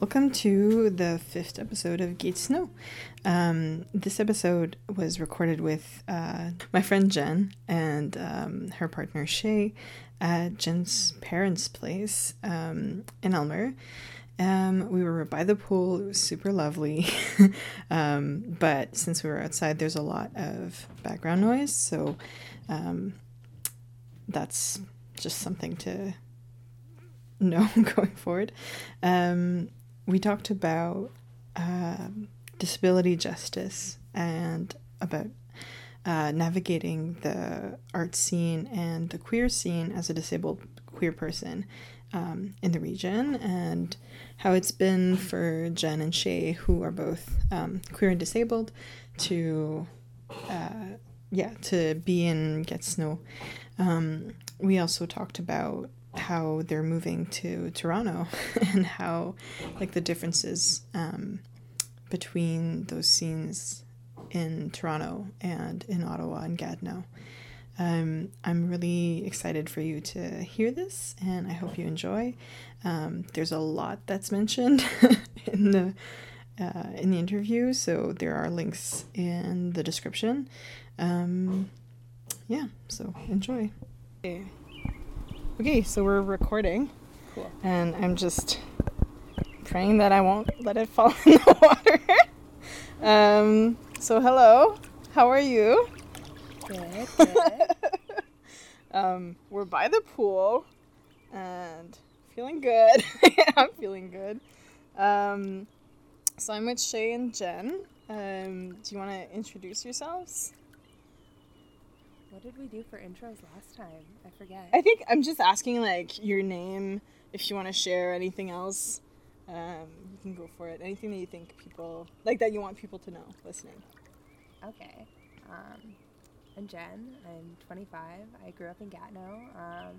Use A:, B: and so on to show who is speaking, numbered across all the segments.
A: Welcome to the fifth episode of Gate Snow. Um, this episode was recorded with uh, my friend Jen and um, her partner Shay at Jen's parents' place um, in Aylmer. Um, we were by the pool. It was super lovely. um, but since we were outside, there's a lot of background noise. So um, that's just something to know going forward. Um, we talked about um disability justice and about uh, navigating the art scene and the queer scene as a disabled queer person um, in the region and how it's been for Jen and Shay, who are both um, queer and disabled, to uh, yeah to be in Get Snow. Um, we also talked about how they're moving to Toronto and how like the differences um, between those scenes in Toronto and in Ottawa and Gatineau. Um, I'm really excited for you to hear this, and I hope you enjoy. Um, there's a lot that's mentioned in the uh, in the interview, so there are links in the description. Um, yeah, so enjoy. Okay. Okay, so we're recording,
B: Cool.
A: and I'm just praying that I won't let it fall in the water. um, so hello, how are you?
B: Good, good.
A: um, we're by the pool and feeling good. I'm feeling good. Um, so I'm with Shay and Jen. Um, do you want to introduce yourselves?
B: What did we do for intros last time? I forget.
A: I think I'm just asking like your name. If you want to share anything else, um, you can go for it. Anything that you think people like that you want people to know listening.
B: Okay. Um, I'm Jen. I'm 25. I grew up in Gatineau. Um,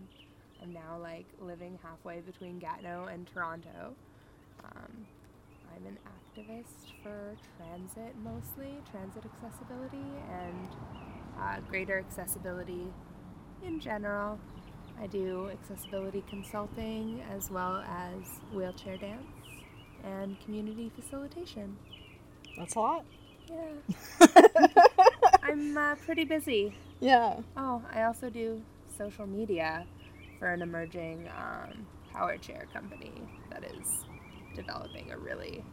B: I'm now like living halfway between Gatineau and Toronto. Um, I'm an activist for transit mostly, transit accessibility, and uh, greater accessibility in general. I do accessibility consulting as well as wheelchair dance and community facilitation.
A: That's a lot.
B: Yeah. I'm uh, pretty busy.
A: Yeah.
B: Oh, I also do social media for an emerging um, power chair company that is developing a really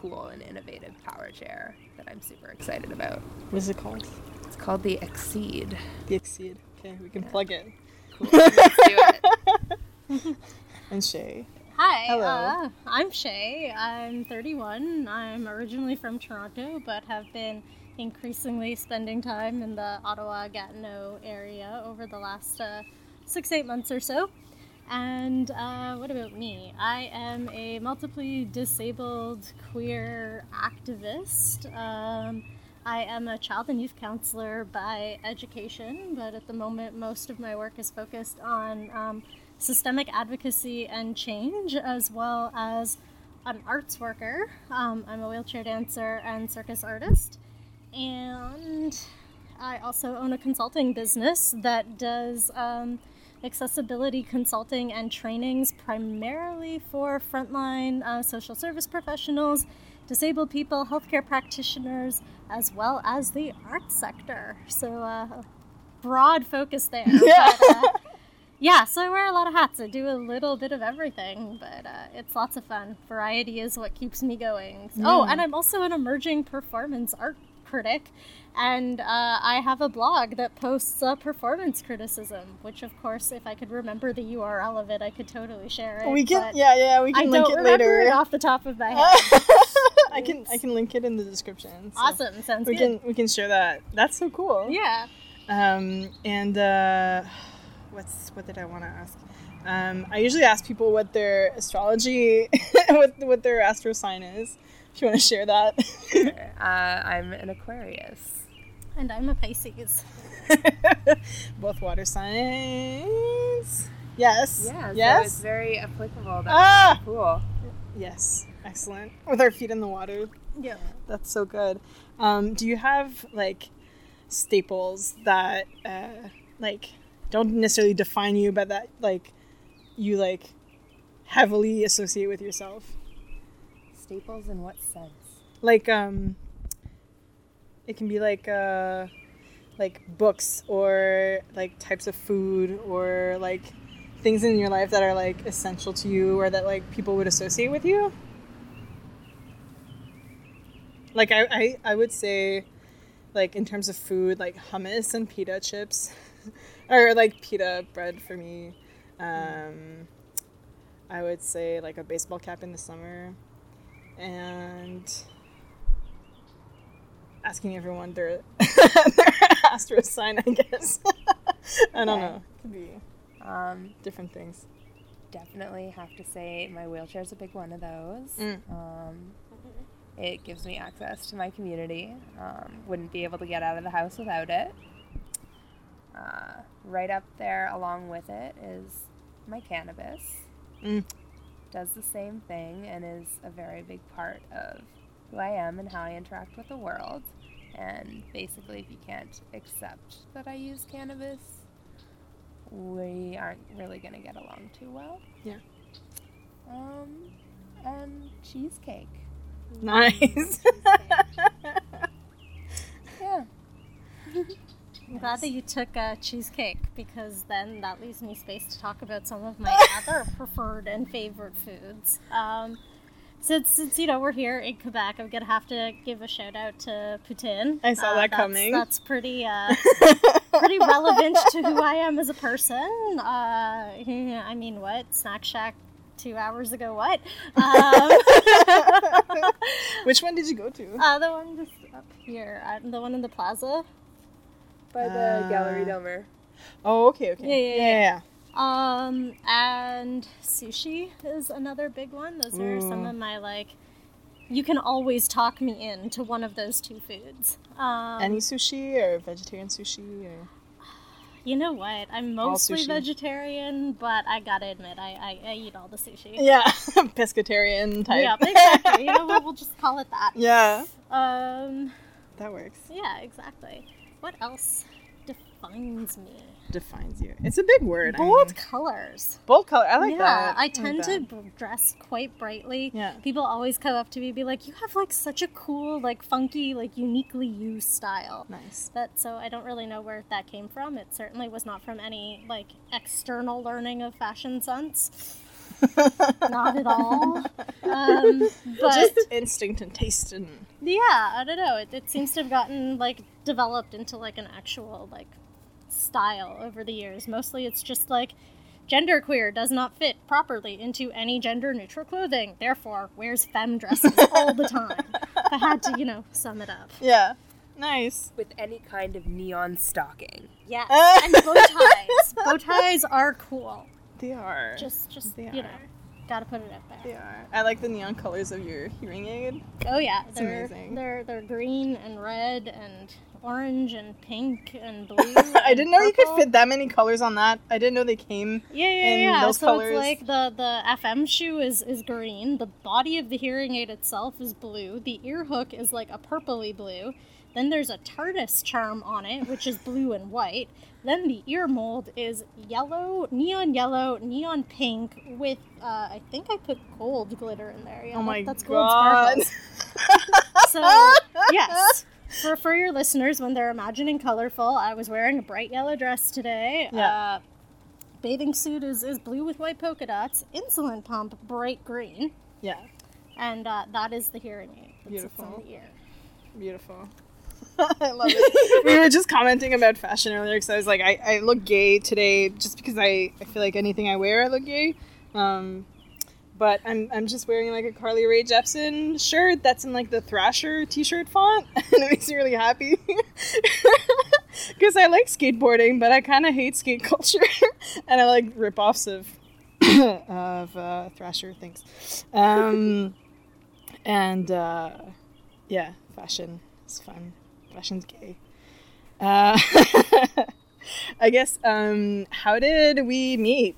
B: cool and innovative power chair that I'm super excited about.
A: What is it called?
B: It's called the Exceed.
A: The Exceed. Okay, we can
B: Yeah.
A: plug it.
B: Cool. Let's do it.
A: And Shay.
C: Hi,
A: Hello.
C: Uh, I'm Shay. I'm 31. I'm originally from Toronto, but have been increasingly spending time in the Ottawa Gatineau area over the last uh, six, eight months or so. And uh, what about me? I am a multiply disabled queer activist. Um, I am a child and youth counselor by education, but at the moment, most of my work is focused on um, systemic advocacy and change, as well as an arts worker. Um, I'm a wheelchair dancer and circus artist. And I also own a consulting business that does um, accessibility consulting and trainings primarily for frontline uh, social service professionals, disabled people, healthcare practitioners, as well as the arts sector. So, uh, broad focus there.
A: Yeah.
C: But, uh, yeah, so I wear a lot of hats. I do a little bit of everything, but uh, it's lots of fun. Variety is what keeps me going. Oh, and I'm also an emerging performance art critic, and uh, I have a blog that posts uh, performance criticism, which, of course, if I could remember the URL of it, I could totally share it.
A: we can, yeah, yeah, we
C: I
A: can link
C: don't
A: it
C: remember
A: later.
C: it off the top of my head.
A: I can, I can link it in the description. so
C: awesome, sounds
A: We
C: good.
A: can, we can share that. That's so cool.
C: Yeah.
A: Um, and uh, what's what did I want to ask? Um, I usually ask people what their astrology, what what their astro sign is. If you want to share that.
B: uh, I'm an Aquarius.
C: And I'm a Pisces.
A: Both water signs. Yes.
B: Yeah, so
A: Yes.
B: it's very applicable. That's
A: Ah!
B: cool.
A: Yes. Excellent. With our feet in the water.
C: Yeah.
A: That's so good. Um, do you have like staples that uh, like don't necessarily define you, but that like you like heavily associate with yourself?
B: Staples in what sense?
A: Like um it can be like uh like books or like types of food or like things in your life that are like essential to you or that like people would associate with you. Like I, I, I would say like in terms of food, like hummus and pita chips. or like pita bread for me. Um I would say like a baseball cap in the summer. And asking everyone their their astro sign, I guess. I don't know. Could be
B: Um,
A: different things.
B: definitely have to say my wheelchair is a big one of those.
A: Mm.
B: Um, it gives me access to my community. Um, wouldn't be able to get out of the house without it. Uh, right up there, along with it, is my cannabis.
A: Mm.
B: Does the same thing and is a very big part of who I am and how I interact with the world. And basically, if you can't accept that I use cannabis, we aren't really going to get along too well.
A: Yeah.
B: Um, and cheesecake.
A: Nice.
B: Yeah.
C: I'm glad that you took uh, cheesecake because then that leaves me space to talk about some of my other preferred and favorite foods. Um, since, since you know we're here in Quebec, I'm gonna have to give a shout out to poutine.
A: I saw
C: Uh,
A: that
C: that's-
A: coming.
C: That's pretty uh, pretty relevant to who I am as a person. Uh, I mean, what Snack Shack two hours ago? What? Um,
A: Which one did you go to?
C: uh, the one just up here, uh, the one in the plaza.
B: By the
A: Uh,
B: Gallery Domer.
A: Oh, okay, okay.
C: Yeah, yeah,
A: yeah.
C: yeah. Um, and sushi is another big one. Those are some of my like. You can always talk me into one of those two foods. Um,
A: Any sushi or vegetarian sushi or
C: you know what? I'm mostly vegetarian, but I gotta admit, I, I, I eat all the sushi.
A: yeah, pescatarian type.
C: Yeah, exactly. you know what? We'll just call it that.
A: yeah,
C: Um,
A: that works.
C: yeah, exactly. What else defines me?
A: Defines you. It's a big word. I
C: Bold
A: mean.
C: colors.
A: bold color. I like
C: yeah,
A: that.
C: Yeah, I
A: like
C: tend to b- dress quite brightly.
A: Yeah.
C: People always come up to me and be like, "You have like such a cool, like funky, like uniquely you style."
A: Nice.
C: That so I don't really know where that came from. It certainly was not from any like external learning of fashion sense. Not at all. Um, but
A: Just instinct and taste and
C: yeah, I don't know. It, it seems to have gotten like developed into like an actual like style over the years. Mostly it's just like genderqueer does not fit properly into any gender neutral clothing, therefore wears femme dresses all the time. If I had to, you know, sum it up.
A: yeah. Nice.
B: With any kind of neon stocking.
C: Yeah. And bow ties. bow ties are cool.
A: They are.
C: Just just
A: They
C: you know,
A: are.
C: Gotta put it up
A: They
C: there.
A: are. I like the neon colors of your hearing aid.
C: Oh yeah.
A: It's
C: They're
A: amazing.
C: they're they're green and red and orange and pink and blue.
A: I didn't know you could fit that many colors on that. I didn't know they came.
C: Yeah, yeah,
A: in
C: yeah.
A: those
C: so
A: colors.
C: it's like the the FM shoe is is green. The body of the hearing aid itself is blue. The ear hook is like a purpley blue. Then there's a TARDIS charm on it, which is blue and white. Then the ear mold is yellow, neon yellow, neon pink with uh, I think I put gold glitter in there. Yeah,
A: oh my
C: that's gold
A: god.
C: sparkles. So yes, for for your listeners, when they're imagining colorful, I was wearing a bright yellow dress today.
A: Yeah.
C: Uh, bathing suit is, is blue with white polka dots. Insulin pump bright green,
A: Yeah.
C: and uh, that is the hearing aid.
A: Beautiful.
C: on the ear.
A: Beautiful. I love it. we were just commenting about fashion earlier because I was like, I, I look gay today just because I, I feel like anything I wear, I look gay. Um, but I'm, I'm just wearing like a Carly Rae Jepsen shirt that's in like the Thrasher t shirt font. and it makes me really happy. Because I like skateboarding, but I kind of hate skate culture. and I like rip offs of, of uh, Thrasher things. Um, and uh, yeah, fashion is fun. Fashion's gay. Uh, I guess. Um, how did we meet?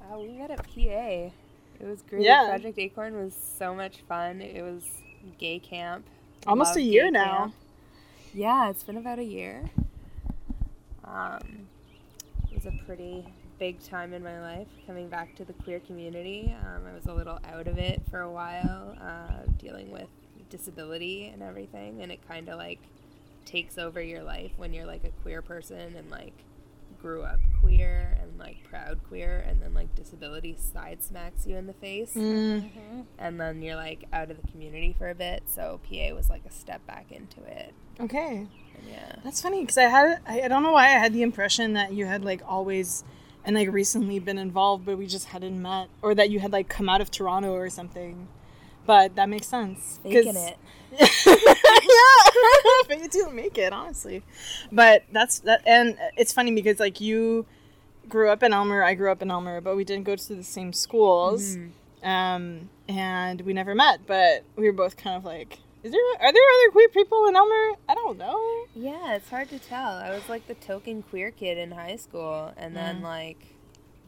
B: Uh, we met at PA. It was great.
A: Yeah.
B: Project Acorn was so much fun. It was gay camp.
A: Almost a year now.
B: camp. Yeah, it's been about a year. Um, it was a pretty big time in my life coming back to the queer community. Um, I was a little out of it for a while, uh, dealing with disability and everything, and it kind of like takes over your life when you're like a queer person and like grew up queer and like proud queer and then like disability side smacks you in the face
A: Mm.
B: and then you're like out of the community for a bit so pa was like a step back into it
A: Okay.
B: and yeah
A: That's funny because I had I, I don't know why I had the impression that you had like always and like recently been involved, but we just hadn't met, or that you had like come out of Toronto or something. But that makes sense.
B: faking it
A: yeah, fake it till you make it, honestly. But that's that, and it's funny because like you grew up in Aylmer, I grew up in Aylmer, but we didn't go to the same schools, um, and we never met. But we were both kind of like, is there are there other queer people in Aylmer? I don't know.
B: yeah it's hard to tell i was like the token queer kid in high school and then
A: Mm.
B: like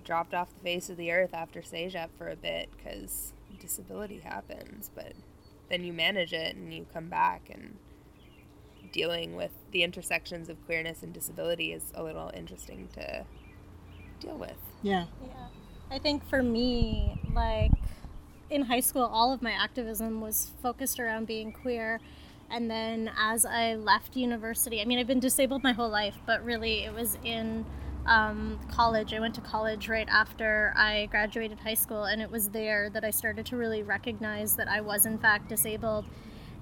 B: dropped off the face of the earth after CEGEP for a bit because disability happens but then you manage it and you come back and dealing with the intersections of queerness and disability is a little interesting to deal with
A: Yeah.
C: Yeah. I think for me, like in high school, all of my activism was focused around being queer. And then as I left university, I mean, I've been disabled my whole life, but really it was in um, college. I went to college right after I graduated high school, and it was there that I started to really recognize that I was, in fact, disabled.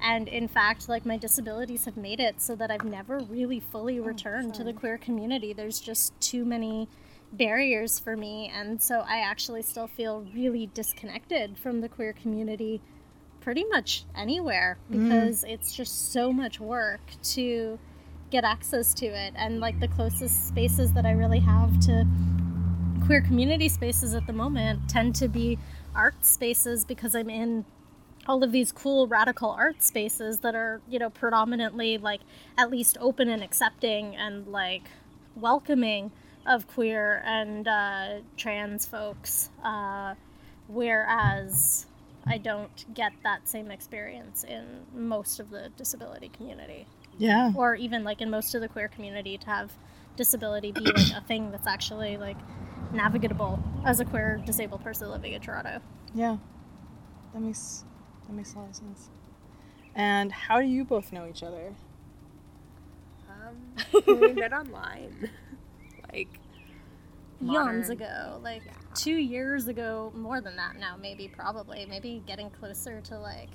C: And in fact, like my disabilities have made it so that I've never really fully returned to the queer community. There's just too many barriers for me and so i actually still feel really disconnected from the queer community pretty much anywhere because it's just so much work to get access to it. And like the closest spaces that i really have to queer community spaces at the moment tend to be art spaces because i'm in all of these cool radical art spaces that are you know predominantly like at least open and accepting and like welcoming of queer and uh, trans folks uh, whereas i don't get that same experience in most of the disability community
A: Yeah.
C: or even like in most of the queer community to have disability be like a thing that's actually like navigable as a queer disabled person living in toronto
A: Yeah. That makes that makes a lot of sense. And how do you both know each other?
B: um, we met online like
C: eons ago like
B: Yeah.
C: two years ago more than that now maybe probably maybe getting closer to like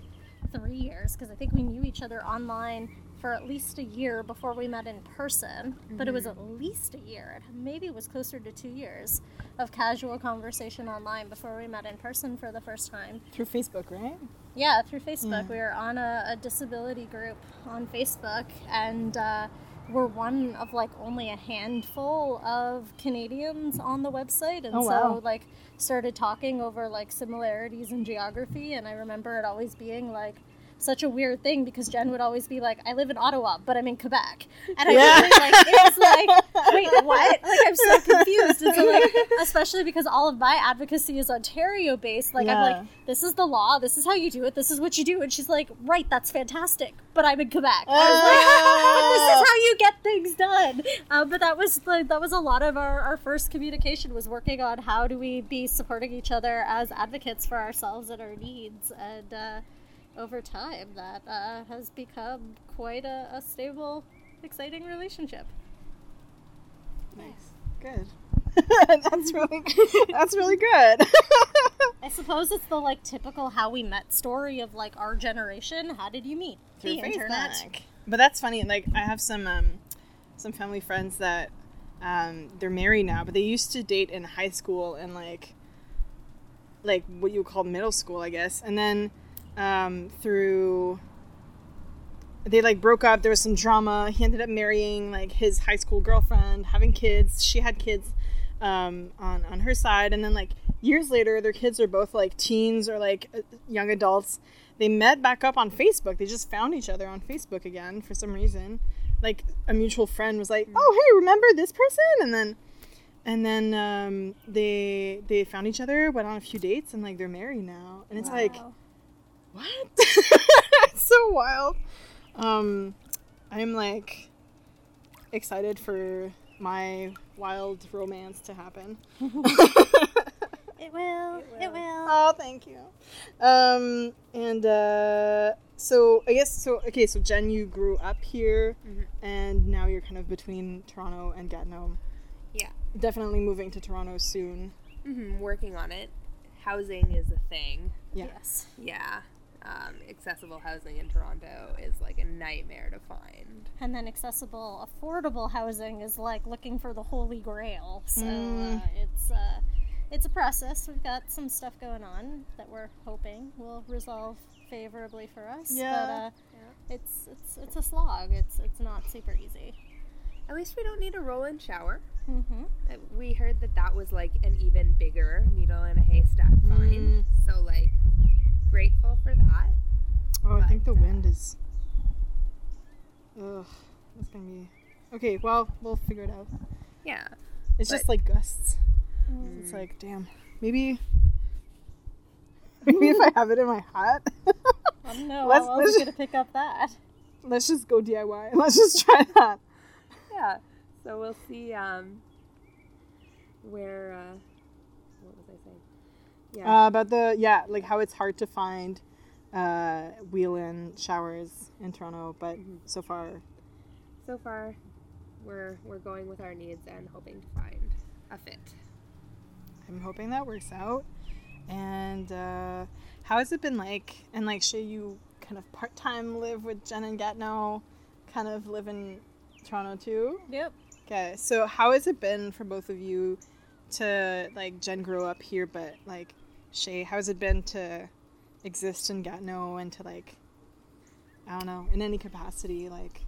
C: three years because i think we knew each other online for at least a year before we met in person but it was at least a year Maybe it was closer to two years of casual conversation online before we met in person for the first time
A: Through Facebook, right?
C: yeah, through Facebook.
A: Yeah.
C: We were on a, a disability group on Facebook, and uh, we're one of like only a handful of Canadians on the website. And
A: Oh,
C: so,
A: wow.
C: like, started talking over like similarities in geography. And I remember it always being like, such a weird thing because Jen would always be like, I live in Ottawa, but I'm in Quebec. And I
A: Yeah.
C: really like, it was like, wait, what? Like, I'm so confused. And so, like, especially because all of my advocacy is Ontario based, like, I'm like, this is the law, this is how you do it, this is what you do. And she's like, right, that's fantastic, but I'm in Quebec. I was like, this is how you get things done. Uh, but that was like, that was a lot of our, our first communication was working on how do we be supporting each other as advocates for ourselves and our needs. And, uh, over time that uh, has become quite a, a stable, exciting relationship.
A: Nice. Good. that's really that's really good.
C: I suppose it's the like typical how we met story of like our generation. How did you meet?
A: Through
C: the internet.
A: But that's funny. Like I have some um, some family friends that um, they're married now, but they used to date in high school and like like what you would call middle school, I guess. And then um, through they like broke up. There was some drama. He ended up marrying like his high school girlfriend, having kids. She had kids um, on on her side, and then like years later, their kids are both like teens or like uh, young adults. They met back up on Facebook. They just found each other on Facebook again for some reason. Like a mutual friend was like, "Oh, hey, remember this person?" And then and then um, they they found each other, went on a few dates, and like they're married now. And it's like,
C: Wow.
A: What? it's so wild. Um, I'm like excited for my wild romance to happen.
C: It will.
B: It
C: It
B: will.
C: will.
A: Oh, thank you. Um, and uh, so I guess so. Okay, so Jen, you grew up here,
B: Mhm.
A: and now you're kind of between Toronto and Gatineau.
B: Yeah.
A: Definitely moving to Toronto soon.
B: hmm working on it. Housing is a thing.
A: Yeah.
C: Yes.
B: Yeah. Um, accessible housing in Toronto is like a nightmare to find.
C: And then accessible, affordable housing is like looking for the holy grail. So
A: Mm.
C: uh, it's uh, it's a process. We've got some stuff going on that we're hoping will resolve favorably for us.
A: Yeah.
C: But uh, it's it's it's a slog. It's it's not super easy.
B: At least we don't need a roll-in shower.
C: Mm-hmm.
B: Uh, We heard that that was like an even bigger needle in a haystack
A: Mm.
B: find. So like grateful for that.
A: Oh, I think the
B: uh,
A: wind is. Ugh, it's gonna be. Okay, well, we'll figure it out.
B: Yeah.
A: It's
B: But-
A: just like gusts.
C: Mm.
A: It's like, damn, maybe. Maybe if I have it in my hat.
C: I don't know.
A: Let's-
C: how
A: let's-
C: else gonna pick up that?
A: Let's just go DIY. Let's just try that.
B: Yeah. So we'll see um where uh what was I saying? Yeah.
A: Uh, about the yeah, like how it's hard to find uh, wheel-in showers in Toronto, but
B: Mhm.
A: so far,
B: so far we're we're going with our needs and hoping to find a fit.
A: I'm hoping that works out. And uh, how has it been like? And like, Shay, you kind of part-time live with Jen and Gatineau, kind of live in Toronto too.
C: Yep.
A: Okay, so how has it been for both of you to like Jen grew up here, but like Shay, how has it been to exist in Gatineau and to like I don't know in any capacity? Like,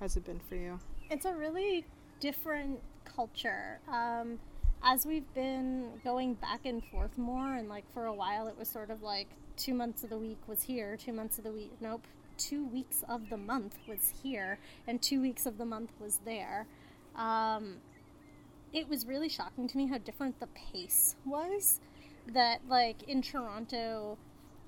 A: how's it been for you?
C: It's a really different culture. Um, as we've been going back and forth more, and like for a while, it was sort of like two months of the week was here, two months of the week, nope, two weeks of the month was here, and two weeks of the month was there. Um, it was really shocking to me how different the pace was. That, like, in Toronto,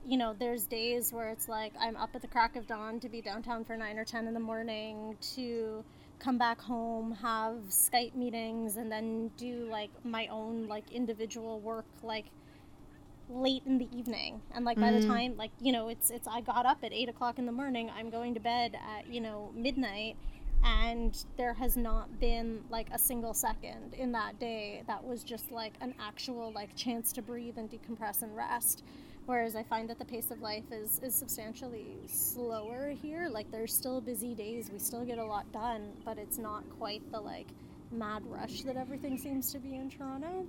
C: you know, there's days where it's like I'm up at the crack of dawn to be downtown for 9 or 10 in the morning to come back home, have Skype meetings, and then do like my own like individual work like late in the evening. And like by the
A: Mm.
C: time like, you know, it's it's I got up at eight o'clock in the morning, I'm going to bed at, you know, midnight and there has not been like a single second in that day that was just like an actual like chance to breathe and decompress and rest whereas i find that the pace of life is is substantially slower here like there's still busy days we still get a lot done but it's not quite the like mad rush that everything seems to be in toronto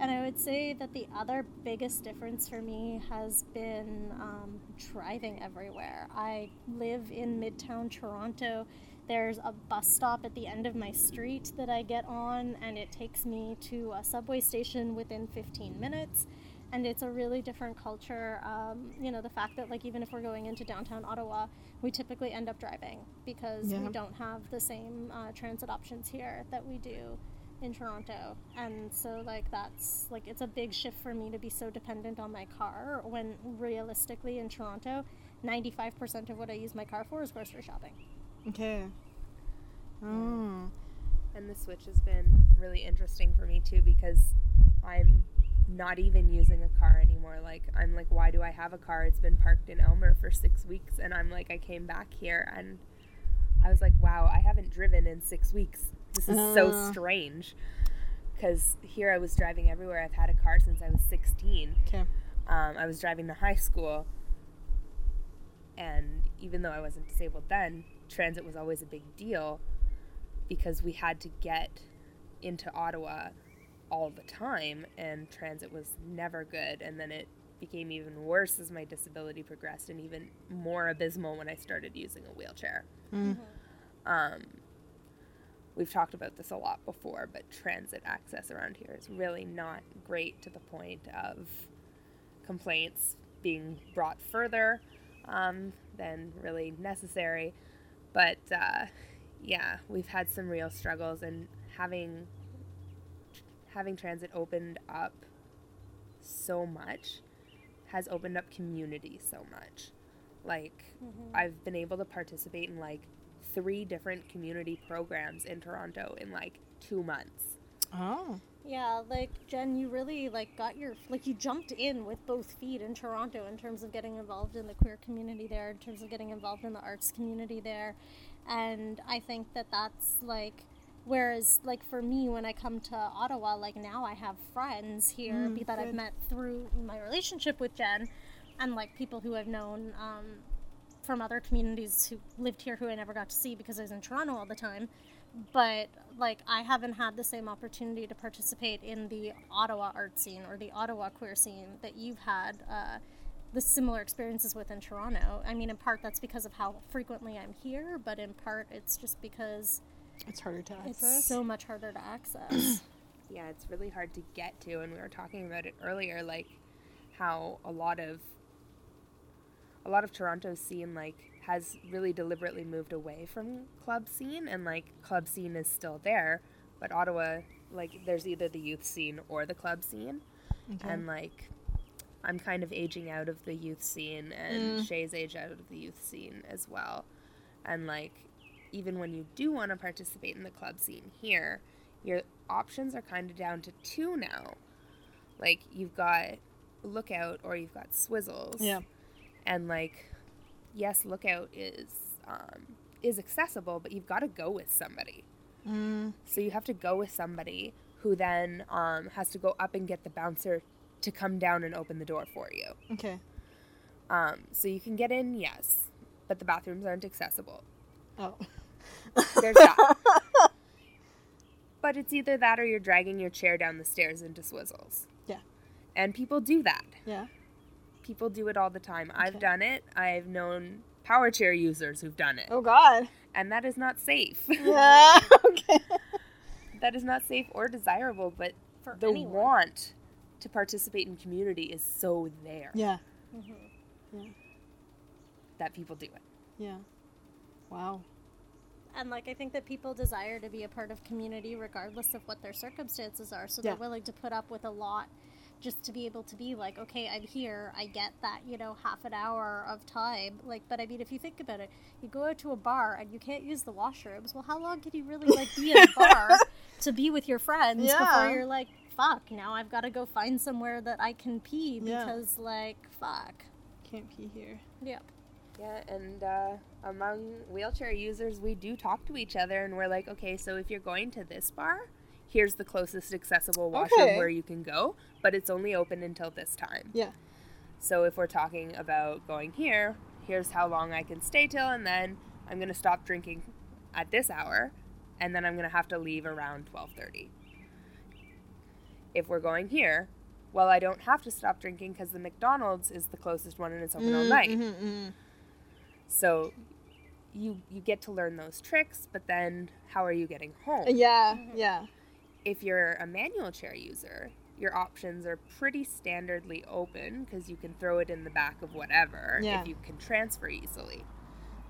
C: and I would say that the other biggest difference for me has been um, driving everywhere. I live in Midtown Toronto. There's a bus stop at the end of my street that I get on, and it takes me to a subway station within 15 minutes. And it's a really different culture. Um, you know, the fact that, like, even if we're going into downtown Ottawa, we typically end up driving because
A: Yeah.
C: we don't have the same uh, transit options here that we do in Toronto. And so like that's like it's a big shift for me to be so dependent on my car when realistically in Toronto, 95% of what I use my car for is grocery shopping.
A: Okay. Oh.
B: And the switch has been really interesting for me too because I'm not even using a car anymore. Like I'm like, why do I have a car? It's been parked in Aylmer for six weeks, and I'm like, I came back here and I was like, wow, I haven't driven in six weeks. This is so
A: Uh.
B: strange. Because here I was driving everywhere. I've had a car since I was 16.
A: Okay.
B: Um, I was driving to high school, and even though I wasn't disabled then, transit was always a big deal because we had to get into Ottawa all the time, and transit was never good. And then it became even worse as my disability progressed, and even more abysmal when I started using a wheelchair.
A: Mm.
B: Um, we've talked about this a lot before, but transit access around here is really not great to the point of complaints being brought further um, than really necessary. But uh, yeah, we've had some real struggles, and having having transit opened up so much has opened up community so much. Like
C: Mhm.
B: I've been able to participate in like three different community programs in Toronto in like two months.
A: Oh.
C: Yeah, like Jen, you really like got your like you jumped in with both feet in Toronto in terms of getting involved in the queer community there, in terms of getting involved in the arts community there, and I think that that's like whereas like for me when I come to Ottawa, like now I have friends here
A: Mm,
C: that I've met through my relationship with Jen, and like people who I've known um, from other communities who lived here who I never got to see because I was in Toronto all the time but like I haven't had the same opportunity to participate in the Ottawa art scene or the Ottawa queer scene that you've had uh, the similar experiences with in Toronto. I mean, in part that's because of how frequently I'm here, but in part it's just because
A: It's harder to access.
C: it's so much harder to access.
B: Yeah, it's really hard to get to, and we were talking about it earlier, like how a lot of a lot of Toronto's scene like has really deliberately moved away from club scene, and like club scene is still there, but Ottawa, like there's either the youth scene or the club scene,
A: Okay.
B: and like I'm kind of aging out of the youth scene, and
A: Mm.
B: Shay's age out of the youth scene as well, and like even when you do want to participate in the club scene here, your options are kind of down to two now. Like you've got Lookout or you've got Swizzles.
A: yeah.
B: And like, yes, Lookout is um, is accessible, but you've got to go with somebody.
A: Mm,
B: So you have to go with somebody who then um, has to go up and get the bouncer to come down and open the door for you.
A: okay.
B: Um, so you can get in, yes, but the bathrooms aren't accessible.
A: Oh.
B: There's that. but it's either that or you're dragging your chair down the stairs into Swizzles.
A: Yeah.
B: And people do that.
A: Yeah.
B: People do it all the time. I've done it. I've known power chair users who've done it.
A: Oh God.
B: And that is not safe.
A: Yeah. okay.
B: that is not safe or desirable, but
C: For
B: the
C: anyone.
B: want to participate in community is so there
A: Yeah.
C: Mhm.
B: that people do it.
A: Yeah. Wow.
C: And like I think that people desire to be a part of community regardless of what their circumstances are. So
A: Yeah.
C: they're willing to put up with a lot just to be able to be like, okay, I'm here. I get that, you know, half an hour of time. Like, but I mean, if you think about it, you go out to a bar and you can't use the washrooms. Well, how long can you really like be in a bar to be with your friends
A: Yeah.
C: before you're like, fuck, now I've got to go find somewhere that I can pee
A: Yeah.
C: because, like, fuck.
A: Can't pee here.
C: Yep.
B: Yeah, and uh, among wheelchair users, we do talk to each other, and we're like, okay, so if you're going to this bar, here's the closest accessible washroom
A: Okay.
B: where you can go, but it's only open until this time.
A: Yeah.
B: So if we're talking about going here, here's how long I can stay till, and then I'm gonna stop drinking at this hour, and then I'm gonna have to leave around twelve thirty. If we're going here, well, I don't have to stop drinking because the McDonald's is the closest one and it's open all
A: Mm,
B: night.
A: mhm, mhm.
B: So you you get to learn those tricks, but then how are you getting home?
A: Yeah. Yeah.
B: If you're a manual chair user, your options are pretty standardly open because you can throw it in the back of whatever
A: Yeah.
B: if you can transfer easily.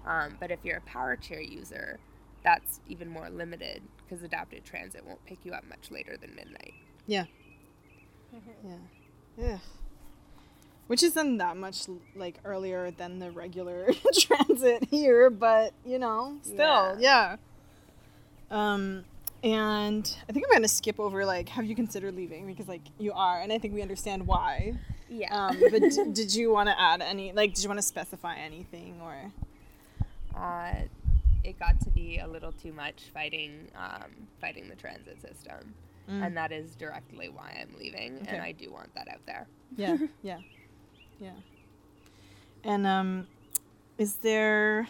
B: Um, but if you're a power chair user, that's even more limited because adapted transit won't pick you up much later than midnight. Yeah.
A: Yeah. Yeah. Which isn't that much like earlier than the regular transit here, but you know, still, yeah. Um, and I think I'm gonna skip over like, have you considered leaving? Because like you are, and I think we understand why.
B: Yeah.
A: Um, but d- did you want to add any? Like, did you want to specify anything or?
B: uh, it got to be a little too much fighting um, fighting the transit system.
A: Mm.
B: and that is directly why I'm leaving,
A: Okay.
B: and I do want that out there.
A: yeah yeah yeah and um is there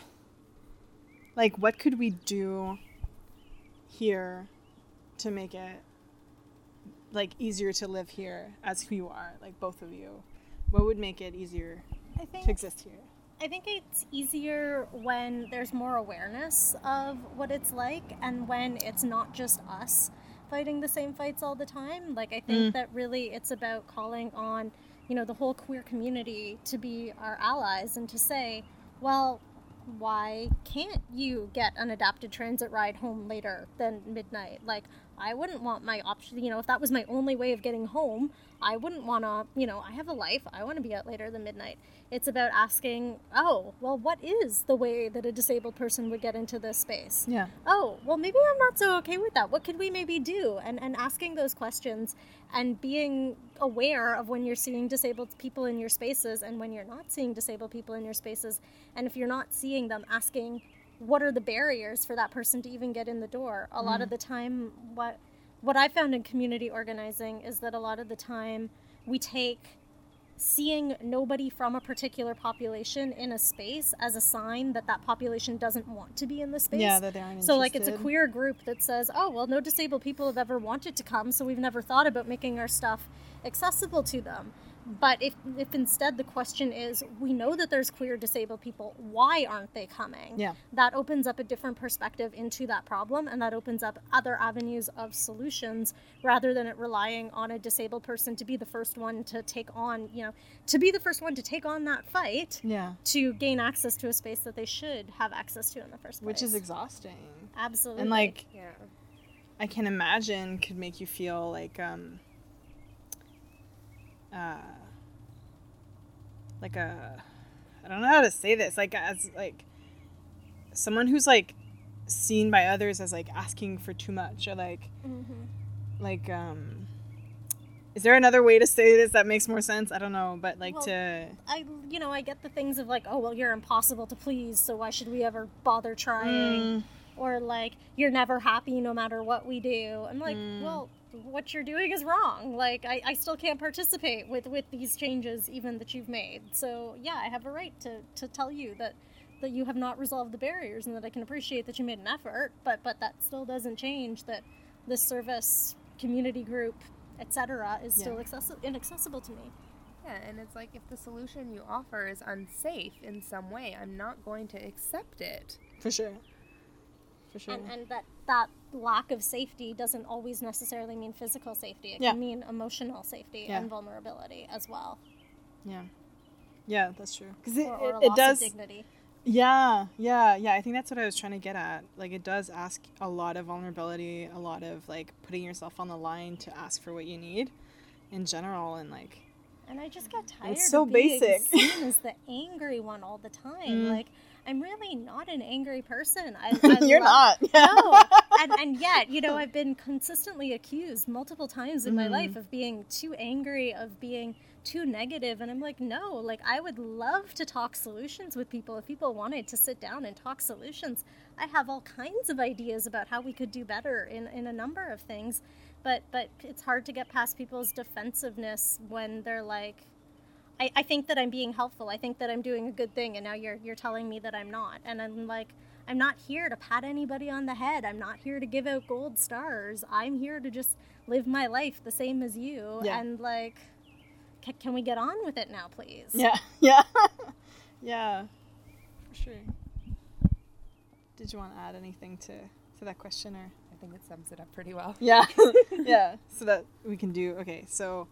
A: like what could we do here to make it like easier to live here as who you are like both of you what would make it easier
C: I think
A: to exist here
C: I think it's easier when there's more awareness of what it's like and when it's not just us fighting the same fights all the time. Like, I think
A: Mm.
C: that really it's about calling on, you know, the whole queer community to be our allies and to say, well, why can't you get an adapted transit ride home later than midnight? Like, I wouldn't want my option, you know, if that was my only way of getting home, I wouldn't want to, you know, I have a life. I want to be out later than midnight. It's about asking, oh, well, what is the way that a disabled person would get into this space?
A: Yeah.
C: Oh, well, maybe I'm not so okay with that. What could we maybe do? And, and asking those questions and being aware of when you're seeing disabled people in your spaces and when you're not seeing disabled people in your spaces. And if you're not seeing them, asking, what are the barriers for that person to even get in the door? A lot of mm. the time, what what I found in community organizing is that a lot of the time we take seeing nobody from a particular population in a space as a sign that that population doesn't want to be in the space.
A: Yeah, that they aren't
C: So like it's a queer group that says, "Oh, well no disabled people have ever wanted to come, so we've never thought about making our stuff accessible to them." But if if instead the question is, "We know that there's queer disabled people, why aren't they coming?"
A: Yeah.
C: That opens up a different perspective into that problem and that opens up other avenues of solutions rather than it relying on a disabled person to be the first one to take on, you know, to be the first one to take on that fight
A: Yeah.
C: to gain access to a space that they should have access to in the first place.
A: Which is exhausting.
C: absolutely
A: And like
B: Yeah.
A: I can imagine could make you feel like um uh like a I don't know how to say this like as like someone who's like seen by others as like asking for too much or like
C: Mhm.
A: like um is there another way to say this that makes more sense? I don't know, but like
C: Well,
A: to
C: I, you know, I get the things of like, oh well, you're impossible to please, so why should we ever bother trying?
A: Mm,
C: Or like, you're never happy no matter what we do. I'm like,
A: Mm.
C: well, what you're doing is wrong. Like, I, I still can't participate with with these changes even that you've made. So yeah, I have a right to to tell you that that you have not resolved the barriers and that I can appreciate that you made an effort, but but that still doesn't change that this service community group etc is still
A: Yeah.
C: accessi- inaccessible to me
B: Yeah, and it's like if the solution you offer is unsafe in some way, I'm not going to accept it.
A: for sure. For sure.
C: and, and that that lack of safety doesn't always necessarily mean physical safety it
A: Yeah.
C: can mean emotional safety
A: Yeah.
C: and vulnerability as well
A: yeah. Yeah, that's true. Cuz it,
C: or, or
A: it, does
C: dignity
A: Yeah, yeah, yeah. I think that's what I was trying to get at. Like, it does ask a lot of vulnerability, a lot of like putting yourself on the line to ask for what you need in general, and like,
C: and i just got tired It's so
A: basic.
C: seen as the angry one all the time
A: Mm.
C: like i'm really not an angry person I, I
A: you're
C: love-
A: not.
C: No and, and yet you know i've been consistently accused multiple times in my
A: Mhm.
C: life of being too angry of being too negative. negative and i'm like no like i would love to talk solutions with people if people wanted to sit down and talk solutions i have all kinds of ideas about how we could do better in, in a number of things but but it's hard to get past people's defensiveness when they're like I, I think that I'm being helpful. I think that I'm doing a good thing, and now you're you're telling me that I'm not. And I'm like, I'm not here to pat anybody on the head. I'm not here to give out gold stars. I'm here to just live my life the same as you.
A: Yeah.
C: And like, can, can we get on with it now, please?
A: Yeah, yeah, yeah, for sure. Did you want to add anything to to that question or?
B: I think it sums it up pretty well.
A: Yeah, yeah. So that we can do okay. So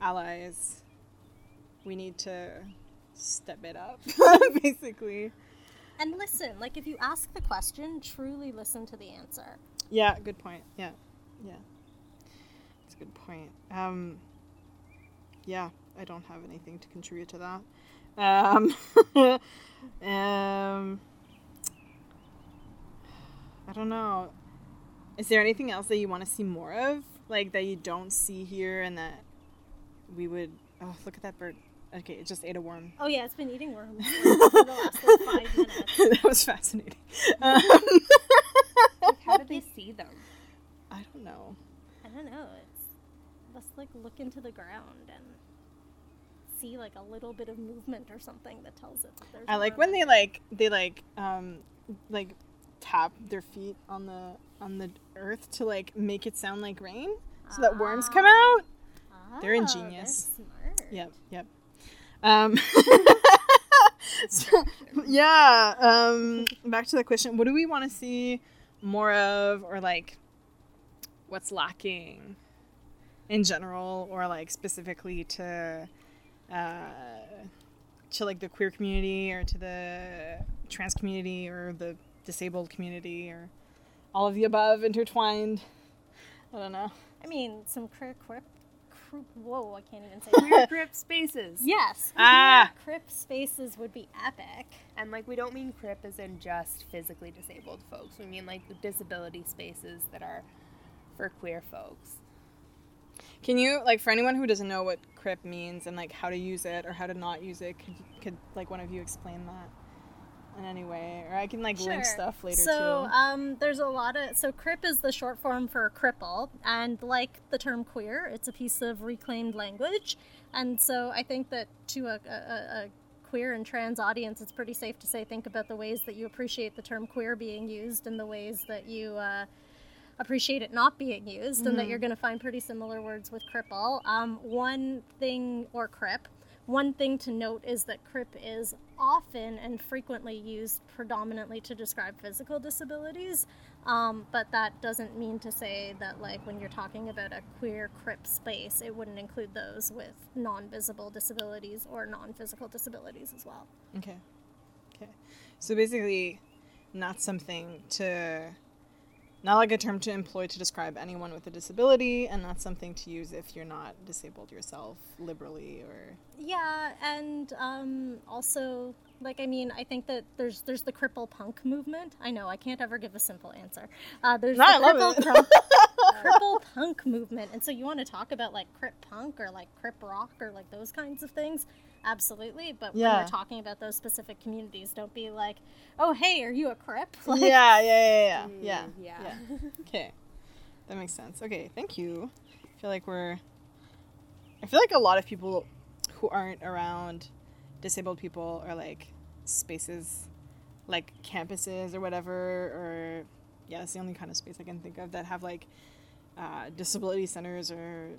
A: allies, we need to step it up, basically.
C: And listen, like if you ask the question, truly listen to the answer.
A: Yeah, good point. Yeah, yeah. it's a good point. Um, yeah, I don't have anything to contribute to that. Um, um, I don't know. Is there anything else that you want to see more of, like that you don't see here, and that we would? Oh, look at that bird. Okay, it just ate a worm.
C: Oh yeah, it's been eating worms for the last like five minutes.
A: that was fascinating. Um,
B: Like, how do they see them?
A: I don't know.
C: I don't know. It's let's like look into the ground and see like a little bit of movement or something that tells it that there's.
A: I like when they like they like um like tap their feet on the on the earth to like make it sound like rain so that worms come out.
C: Ah,
A: they're ingenious.
C: They're smart.
A: Yep, yep. Um so, yeah, um back to the question. What do we want to see more of or like what's lacking in general or like specifically to uh to like the queer community or to the trans community or the disabled community or all of the above intertwined I don't know.
C: I mean, some queer crip. Cri- Whoa, I can't even say
B: Queer
C: that.
B: crip spaces.
C: yes.
A: Ah.
C: queer Crip spaces would be epic.
B: And like we don't mean crip as in just physically disabled folks. We mean like disability spaces that are for queer folks.
A: Can you like for anyone who doesn't know what crip means and like how to use it or how to not use it? Could could like one of you explain that in any way, or I can like link stuff later
C: so,
A: too.
C: um, there's a lot of so crip is the short form for cripple, and like the term queer, it's a piece of reclaimed language, and so I think that to a, a, a queer and trans audience, it's pretty safe to say think about the ways that you appreciate the term queer being used and the ways that you. Uh, appreciate it not being used and that you're going to find pretty similar words with cripple um, one thing or crip one thing to note is that crip is often and frequently used predominantly to describe physical disabilities um, but that doesn't mean to say that like when you're talking about a queer crip space it wouldn't include those with non-visible disabilities or non-physical disabilities as well
A: Okay. Okay. So basically, not something to, not like a term to employ to describe anyone with a disability, and not something to use if you're not disabled yourself liberally or.
C: Yeah, and um, also, like, I mean, I think that there's there's the cripple punk movement. I know I can't ever give a simple answer. Uh, there's
A: No,
C: the
A: I love
C: cripple,
A: it.
C: crump- cripple punk movement, and so you want to talk about like crip punk or like crip rock or like those kinds of things. Absolutely, but when
A: Yeah.
C: you're talking about those specific communities, don't be like, "Oh, hey, are you a crip?" Like,
A: yeah, yeah, yeah, yeah, yeah.
B: Mm, yeah.
A: yeah. Okay, that makes sense. Okay, thank you. I feel like we're. I feel like a lot of people who aren't around disabled people or like spaces, like campuses or whatever, or yeah, that's the only kind of space I can think of that have like uh, disability centers or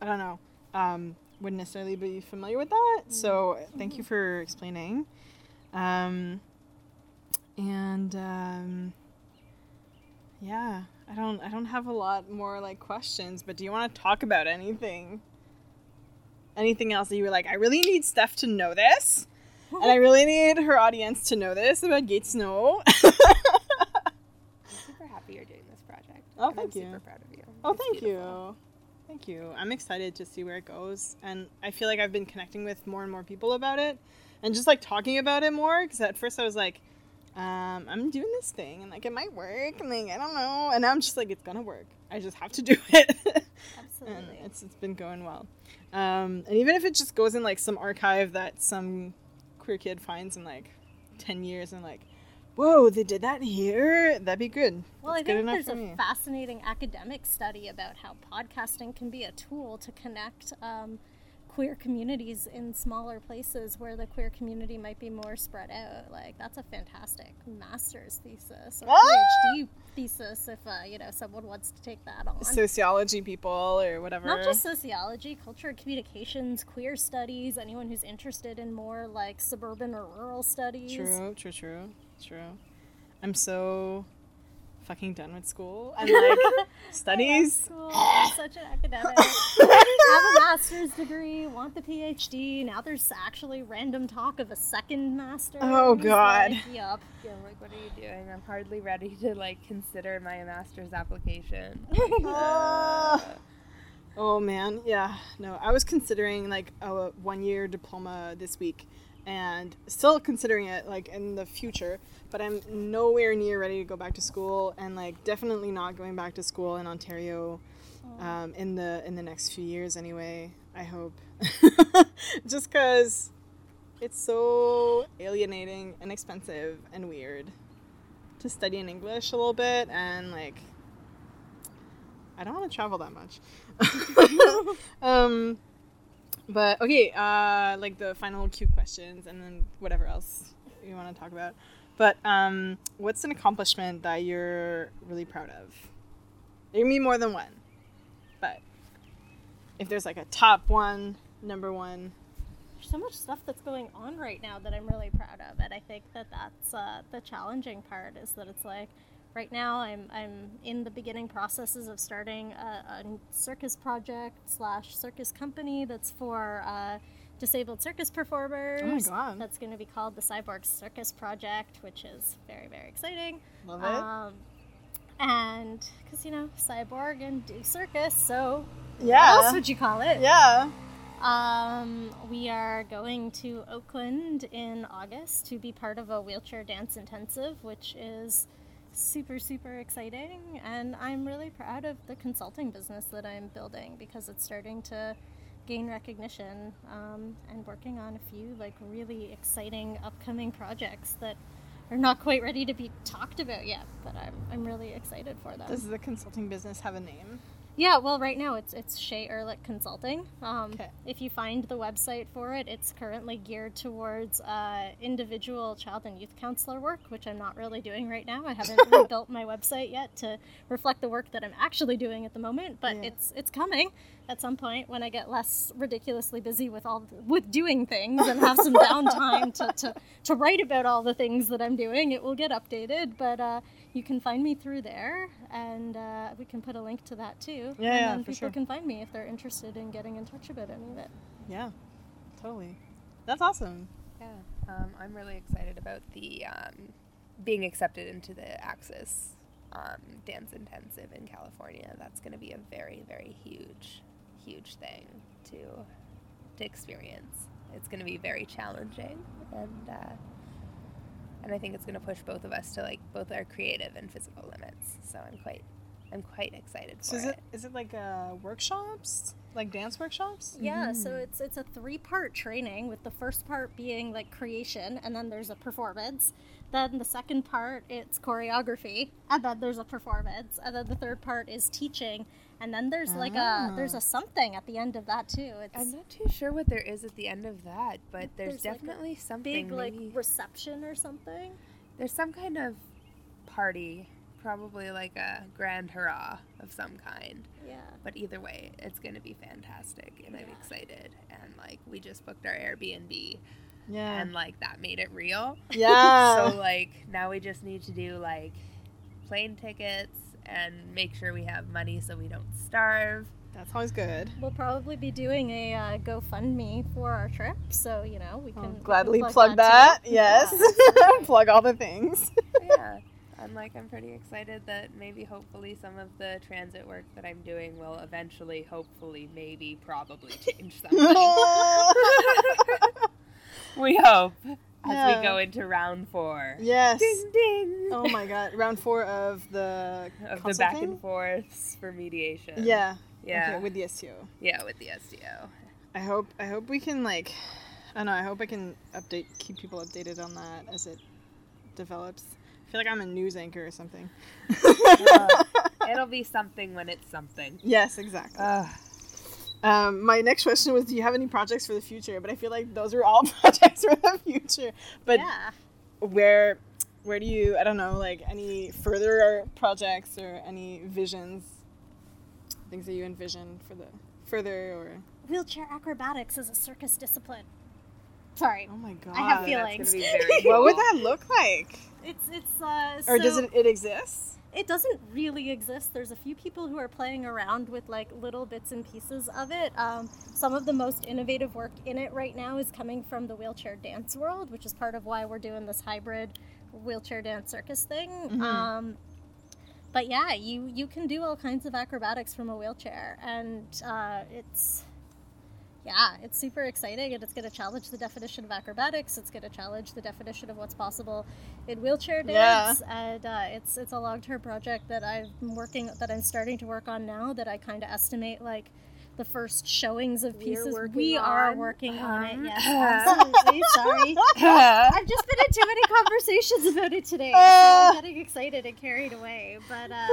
A: I don't know. Um, wouldn't necessarily be familiar with that. So thank you for explaining. Um, and um, yeah, I don't I don't have a lot more like questions, but do you want to talk about anything? Anything else that you were like, I really need Steph to know this, and I really need her audience to know this about Gatineau.
B: I'm super happy you're doing this project.
A: Oh, thank
B: I'm
A: you.
B: super proud of you.
A: Oh, thank you. Thank you. I'm excited to see where it goes. And I feel like I've been connecting with more and more people about it and just like talking about it more. Because at first I was like, um, I'm doing this thing and like it might work. And like, I don't know. And now I'm just like, it's going to work. I just have to do it. and
C: Absolutely.
A: it's, it's been going well. Um, and even if it just goes in like some archive that some queer kid finds in like 10 years and like, whoa, they did that here, that'd be good.
C: Well,
A: That's
C: I think there's a
A: me.
C: fascinating academic study about how podcasting can be a tool to connect um, queer communities in smaller places where the queer community might be more spread out. Like that's a fantastic master's thesis or
A: Ah!
C: PhD thesis if uh, you know someone wants to take that on.
A: sociology people or whatever.
C: Not just sociology, culture communications, queer studies, anyone who's interested in more like suburban or rural studies.
A: True, true, true, true. I'm so fucking done with school and like studies.
C: School, I'm such an academic. Have a master's degree, want the PhD. Now there's actually random talk of a second master.
A: Oh, God.
C: Like, yup.
B: Yeah, I'm like, what are you doing? I'm hardly ready to like consider my master's application.
A: Ah. oh man, yeah. No, I was considering like a one-year diploma this week, and still considering it like in the future. But I'm nowhere near ready to go back to school, and like definitely not going back to school in Ontario. um, in the in the next few years anyway i hope just because it's so alienating and expensive and weird to study in english a little bit and like i don't want to travel that much um but okay uh like the final cute questions and then whatever else you want to talk about but um what's an accomplishment that you're really proud of there can be more than one but if there's like a top one, number one,
C: There's so much stuff that's going on right now that I'm really proud of, and I think that that's uh, the challenging part. Is that it's like right now I'm I'm in the beginning processes of starting a, a circus project slash circus company that's for uh, disabled circus performers.
A: Oh my God.
C: That's going to be called the Cyborg Circus Project, which is very very exciting.
A: love it.
C: Um, and because you know cyborg and do circus, so
A: yeah, what
C: else would you call it?
A: Yeah.
C: Um, we are going to Oakland in August to be part of a wheelchair dance intensive, which is super, super exciting. And I'm really proud of the consulting business that I'm building because it's starting to gain recognition um, and working on a few like really exciting upcoming projects that are not quite ready to be talked about yet, but I'm, I'm really excited for them.
A: Does the consulting business have a name?
C: Yeah, well, right now it's it's Shay Ehrlich Consulting. Um,
A: Okay.
C: If you find the website for it, it's currently geared towards uh, individual child and youth counselor work, which I'm not really doing right now. I haven't rebuilt my website yet to reflect the work that I'm actually doing at the moment, but
A: Yeah.
C: it's it's coming at some point when I get less ridiculously busy with all with doing things and have some downtime to, to to write about all the things that I'm doing. It will get updated, but. Uh, you can find me through there, and uh, we can put a link to that too.
A: Yeah,
C: and
A: yeah, for
C: people
A: sure.
C: can find me if they're interested in getting in touch about any of it.
A: Yeah. Totally. That's awesome.
B: Yeah, um, I'm really excited about the um, being accepted into the Axis um, Dance Intensive in California. That's going to be a very, very huge, huge thing to to experience. It's going to be very challenging, and uh, and I think it's going to push both of us to like both our creative and physical limits. So I'm quite, I'm quite excited for
A: So is
B: it.
A: it is it like uh, workshops, like dance workshops?
C: Yeah, so it's it's a three part training with the first part being like creation, and then there's a performance. Then the second part it's choreography, and then there's a performance, and then the third part is teaching, and then there's like a there's
A: Ah.
C: a something at the end of that too. It's
B: I'm not too sure what there is at the end of that, but there's,
C: There's, like, a
B: definitely something.
C: big like reception or something.
B: There's some kind of party, probably like a grand hurrah of some kind.
C: Yeah.
B: But either way, it's going to be fantastic, and I'm excited. And like, we just booked our Airbnb,
A: Yeah.
B: and like that made it real.
A: yeah.
B: so like, now we just need to do like plane tickets and make sure we have money so we don't starve.
A: That's always good.
C: We'll probably be doing a uh, GoFundMe for our trip, so you know we can
A: I'll
C: we can
A: gladly plug that.
C: too.
A: Yes. plug all the things.
B: yeah. I'm like, I'm pretty excited that maybe, hopefully, some of the transit work that I'm doing will eventually, hopefully, maybe, probably change something. we hope as
A: Yeah.
B: we go into round four.
A: yes.
B: Ding ding.
A: Oh my god. Round four of the
B: of the back and forths for mediation.
A: Yeah.
B: Yeah.
A: Okay, with the STO.
B: yeah, with the STO.
A: I hope I hope we can like I don't know, I hope I can update keep people updated on that as it develops. I feel like I'm a news anchor or something.
B: Uh, It'll be something when it's something.
A: yes, exactly.
B: Ugh.
A: Um, my next question was, do you have any projects for the future? But I feel like those are all projects for the future. But
C: yeah.
A: where, where do you? I don't know, like any further projects or any visions, things that you envision for the further or?
C: Wheelchair acrobatics is a circus discipline. Sorry,
A: Oh my god!
C: I have feelings.
B: gonna be very
A: What would that look like?
C: it's it's uh.
A: Or does
C: so-
A: it? It exists?
C: It doesn't really exist. There's a few people who are playing around with like little bits and pieces of it. Um, some of the most innovative work in it right now is coming from the wheelchair dance world, which is part of why we're doing this hybrid wheelchair dance circus thing.
A: Mhm.
C: Um, but yeah, you you can do all kinds of acrobatics from a wheelchair, and uh, it's yeah, it's super exciting, and it's going to challenge the definition of acrobatics. It's going to challenge the definition of what's possible in wheelchair
A: Yeah.
C: dance, and uh, it's it's a long term project that I'm working that I'm starting to work on now. That I kind of estimate like the first showings of pieces. we are
B: on?
C: working on it. Yes, absolutely. Sorry. I've just been in too many conversations about it today, so I'm getting excited and carried away. But uh,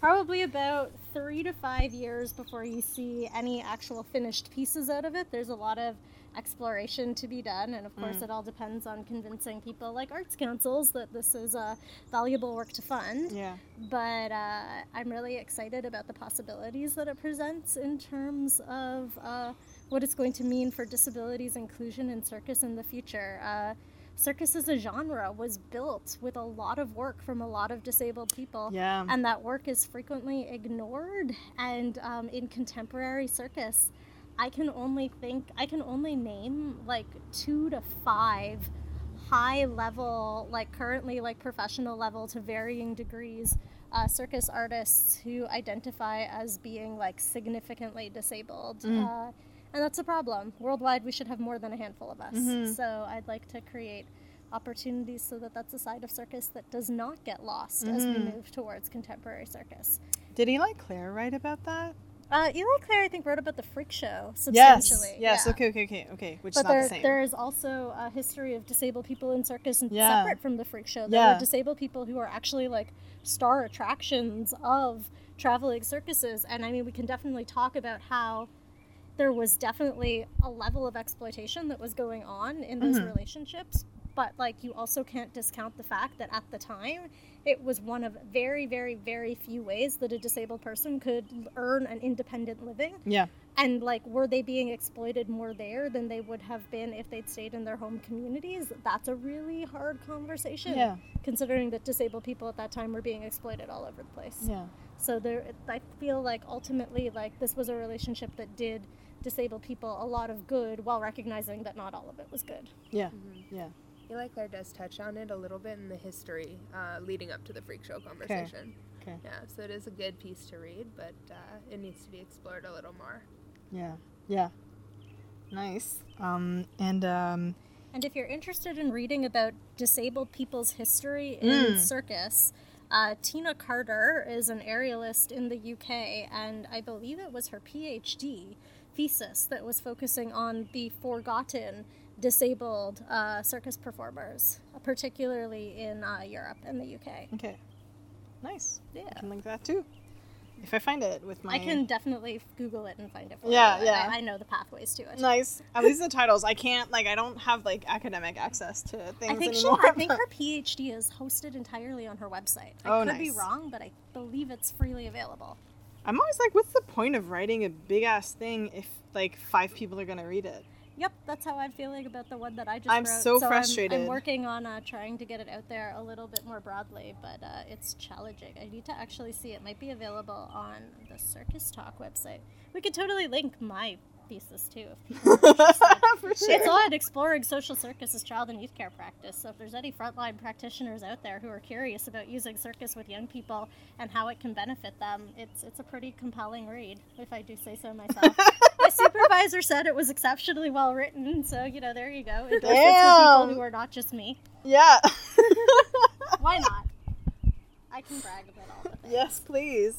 C: probably about three to five years before you see any actual finished pieces out of it. There's a lot of exploration to be done, and of course,
A: Mm.
C: it all depends on convincing people like arts councils that this is a valuable work to fund.
A: Yeah.
C: But uh, I'm really excited about the possibilities that it presents in terms of uh, what it's going to mean for disabilities inclusion in circus in the future. Uh, circus as a genre was built with a lot of work from a lot of disabled people.
A: Yeah.
C: And that work is frequently ignored. And um, in contemporary circus, I can only think, I can only name like two to five high level, like currently like professional level to varying degrees, uh, circus artists who identify as being like significantly disabled. Uh, and that's a problem. Worldwide, we should have more than a handful of us. So I'd like to create opportunities so that that's a side of circus that does not get lost as we move towards contemporary circus.
A: Did Eli Clare write about that?
C: Uh, Eli Clare, I think, wrote about the freak show
A: Yes.
C: substantially.
A: Yes.
C: yeah.
A: Okay. Okay. Okay. Okay. Which
C: But
A: is not
C: there,
A: the same.
C: there is also a history of disabled people in circus and
A: Yeah.
C: separate from the freak show. There
A: Yeah.
C: were disabled people who are actually like star attractions of traveling circuses. And I mean, we can definitely talk about how there was definitely a level of exploitation that was going on in those
A: Mhm.
C: relationships. But like, you also can't discount the fact that at the time, it was one of very, very, very few ways that a disabled person could earn an independent living
A: yeah.
C: and like were they being exploited more there than they would have been if they'd stayed in their home communities that's a really hard conversation
A: Yeah.
C: considering that disabled people at that time were being exploited all over the place
A: Yeah.
C: so there i feel like ultimately like this was a relationship that did disabled people a lot of good while recognizing that not all of it was good
A: Yeah. Mm-hmm. Yeah.
B: Eli Clare does touch on it a little bit in the history uh, leading up to the freak show conversation.
A: Okay.
B: Yeah, so it is a good piece to read, but uh, it needs to be explored a little more.
A: Yeah. Yeah. Nice. Um. And um.
C: And if you're interested in reading about disabled people's history in
A: Mm.
C: circus, uh, Tina Carter is an aerialist in the UK, and I believe it was her PhD thesis that was focusing on the forgotten disabled uh, circus performers, particularly in uh, Europe and the UK.
A: Okay. Nice.
C: Yeah.
A: I can link that too. If I find it with my.
C: I can definitely Google it and find it for
A: Yeah,
C: you.
A: yeah.
C: I, I know the pathways to it.
A: Nice. At least the titles. I can't like I don't have like academic access to things
C: I think she. I think her PhD is hosted entirely on her website. I
A: Oh,
C: could be wrong, but I believe it's freely available.
A: I'm always like, what's the point of writing a big ass thing if like five people are gonna read it?
C: Yep, that's how I'm feeling about the one that I just
A: I'm
C: wrote.
A: so
C: I'm-
A: frustrated.
C: I'm, working on uh, trying to get it out there a little bit more broadly, but uh, it's challenging. I need to actually see it. Might be available on the Circus Talk website. We could totally link my thesis too. If people are interested.
A: For sure.
C: It's on exploring social circus as child and youth care practice. So if there's any frontline practitioners out there who are curious about using circus with young people and how it can benefit them, it's it's a pretty compelling read, if I do say so myself. My supervisor said it was exceptionally well written, so you know, there you go. Endorsements for people who are not just me.
A: yeah.
C: Why not? I can brag about all the things.
A: yes, please.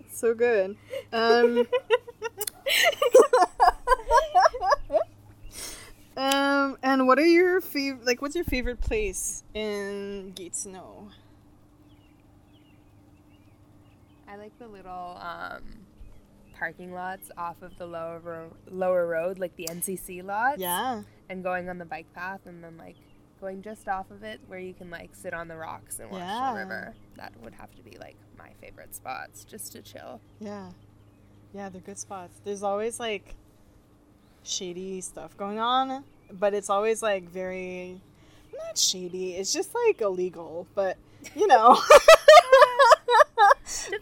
A: It's so good. Um. um. And what are your favorite? Like, what's your favorite place in Gatineau?
B: I like the little um, parking lots off of the lower ro- lower road, like the NCC lots.
A: Yeah.
B: And going on the bike path, and then like going just off of it, where you can like sit on the rocks and watch
A: Yeah.
B: the river. That would have to be like my favorite spots, just to chill.
A: Yeah. Yeah, they're good spots. There's always like shady stuff going on, but it's always like very not shady. It's just like illegal, but you know.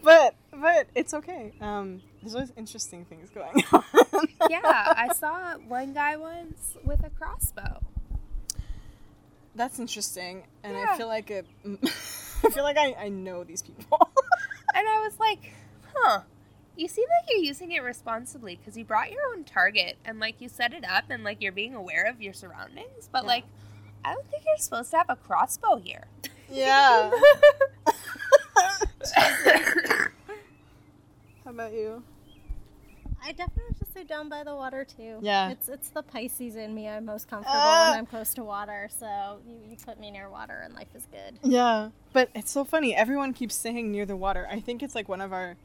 A: but but it's okay. Um there's always interesting things going on.
B: yeah, I saw one guy once with a crossbow.
A: That's interesting. And I feel like it I feel like I, I know these people.
B: And I was like, huh. You seem like you're using it responsibly because you brought your own target and like you set it up and like you're being aware of your surroundings. But
A: Yeah.
B: like, I don't think you're supposed to have a crossbow here.
A: yeah. How about you?
C: I definitely just say down by the water too.
A: Yeah.
C: It's it's the Pisces in me. I'm most comfortable
A: Ah.
C: when I'm close to water. So you, you put me near water and life is good.
A: Yeah, but it's so funny. Everyone keeps saying near the water. I think it's like one of our,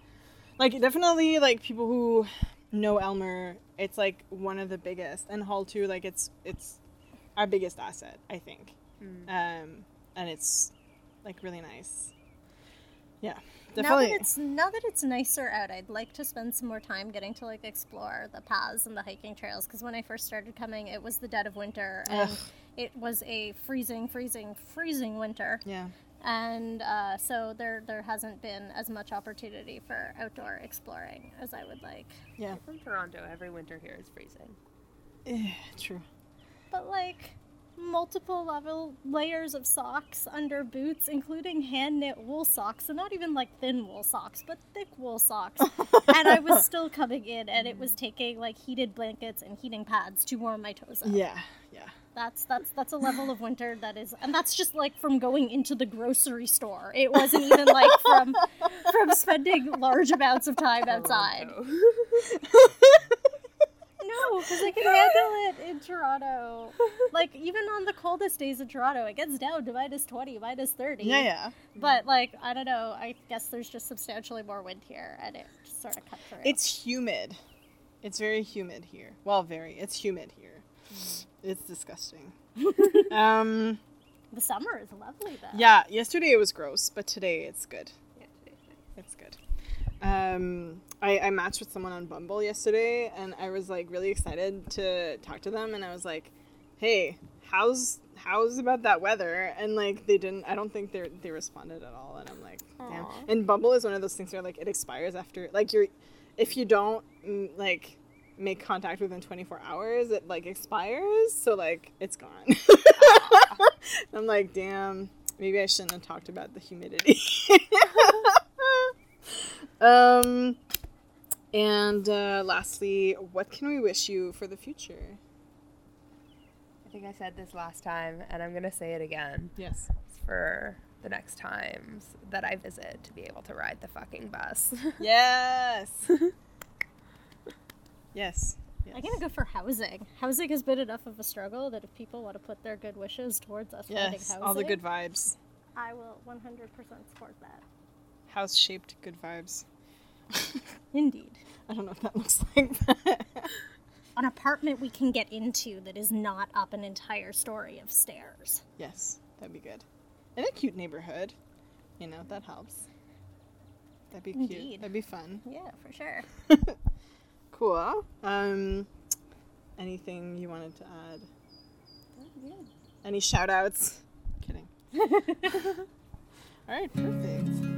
A: like definitely like people who know Aylmer. It's like one of the biggest, and Hull too. Like it's it's our biggest asset, I think.
B: Mm.
A: Um, and it's like really nice. Yeah, definitely.
C: Now that it's now that it's nicer out, I'd like to spend some more time getting to like explore the paths and the hiking trails. Because when I first started coming, it was the dead of winter, and
A: Ugh.
C: it was a freezing, freezing, freezing winter.
A: yeah,
C: and uh, so there there hasn't been as much opportunity for outdoor exploring as I would like.
A: yeah,
B: From Toronto, every winter here is freezing.
A: Yeah, true.
C: But like multiple level layers of socks under boots, including hand knit wool socks. So not even like thin wool socks, but thick wool socks. and I was still coming in, and it was taking like heated blankets and heating pads to warm my toes up.
A: Yeah, yeah.
C: That's that's that's a level of winter that is, and that's just like from going into the grocery store. It wasn't even like from from spending large amounts of time outside. No, because I can handle it in Toronto. Like even on the coldest days in Toronto, it gets down to minus twenty, minus thirty.
A: Yeah, yeah.
C: But like I don't know, I guess there's just substantially more wind here, and it just sort of cut through.
A: It's humid. It's very humid here. Well, very. It's humid here. Mm. It's disgusting. um,
C: the summer is lovely though.
A: yeah, yesterday it was gross, but today it's good.
B: Yeah, today's nice.
A: It's good. Um, I, I matched with someone on Bumble yesterday, and I was like really excited to talk to them, and I was like, "Hey, how's how's about that weather?" And like they didn't. I don't think they they responded at all, and I'm like, "Damn." And Bumble is one of those things where like it expires after like you're if you don't mm, like make contact within 24 hours, it like expires, so like it's gone. I'm like, damn, maybe I shouldn't have talked about the humidity. um, and uh, lastly, what can we wish you for the future?
B: I think I said this last time, and I'm gonna say it again.
A: Yes.
B: For the next times that I visit to be able to ride the fucking bus.
A: Yes. Yes. yes.
C: I'm gonna go for housing. Housing has been enough of a struggle that if people want to put their good wishes towards us finding
A: Yes,
C: housing,
A: all the good vibes.
C: I will 100% support that.
A: House shaped good vibes.
C: Indeed.
A: I don't know what that looks like.
C: An apartment we can get into that is not up an entire story of stairs.
A: yes, that'd be good. In a cute neighborhood. You know, that helps. That'd be cute.
C: Indeed.
A: That'd be fun.
C: Yeah, for sure.
A: Cool. Um, anything you wanted to add? Yeah. Any shout outs? Kidding. All right, perfect.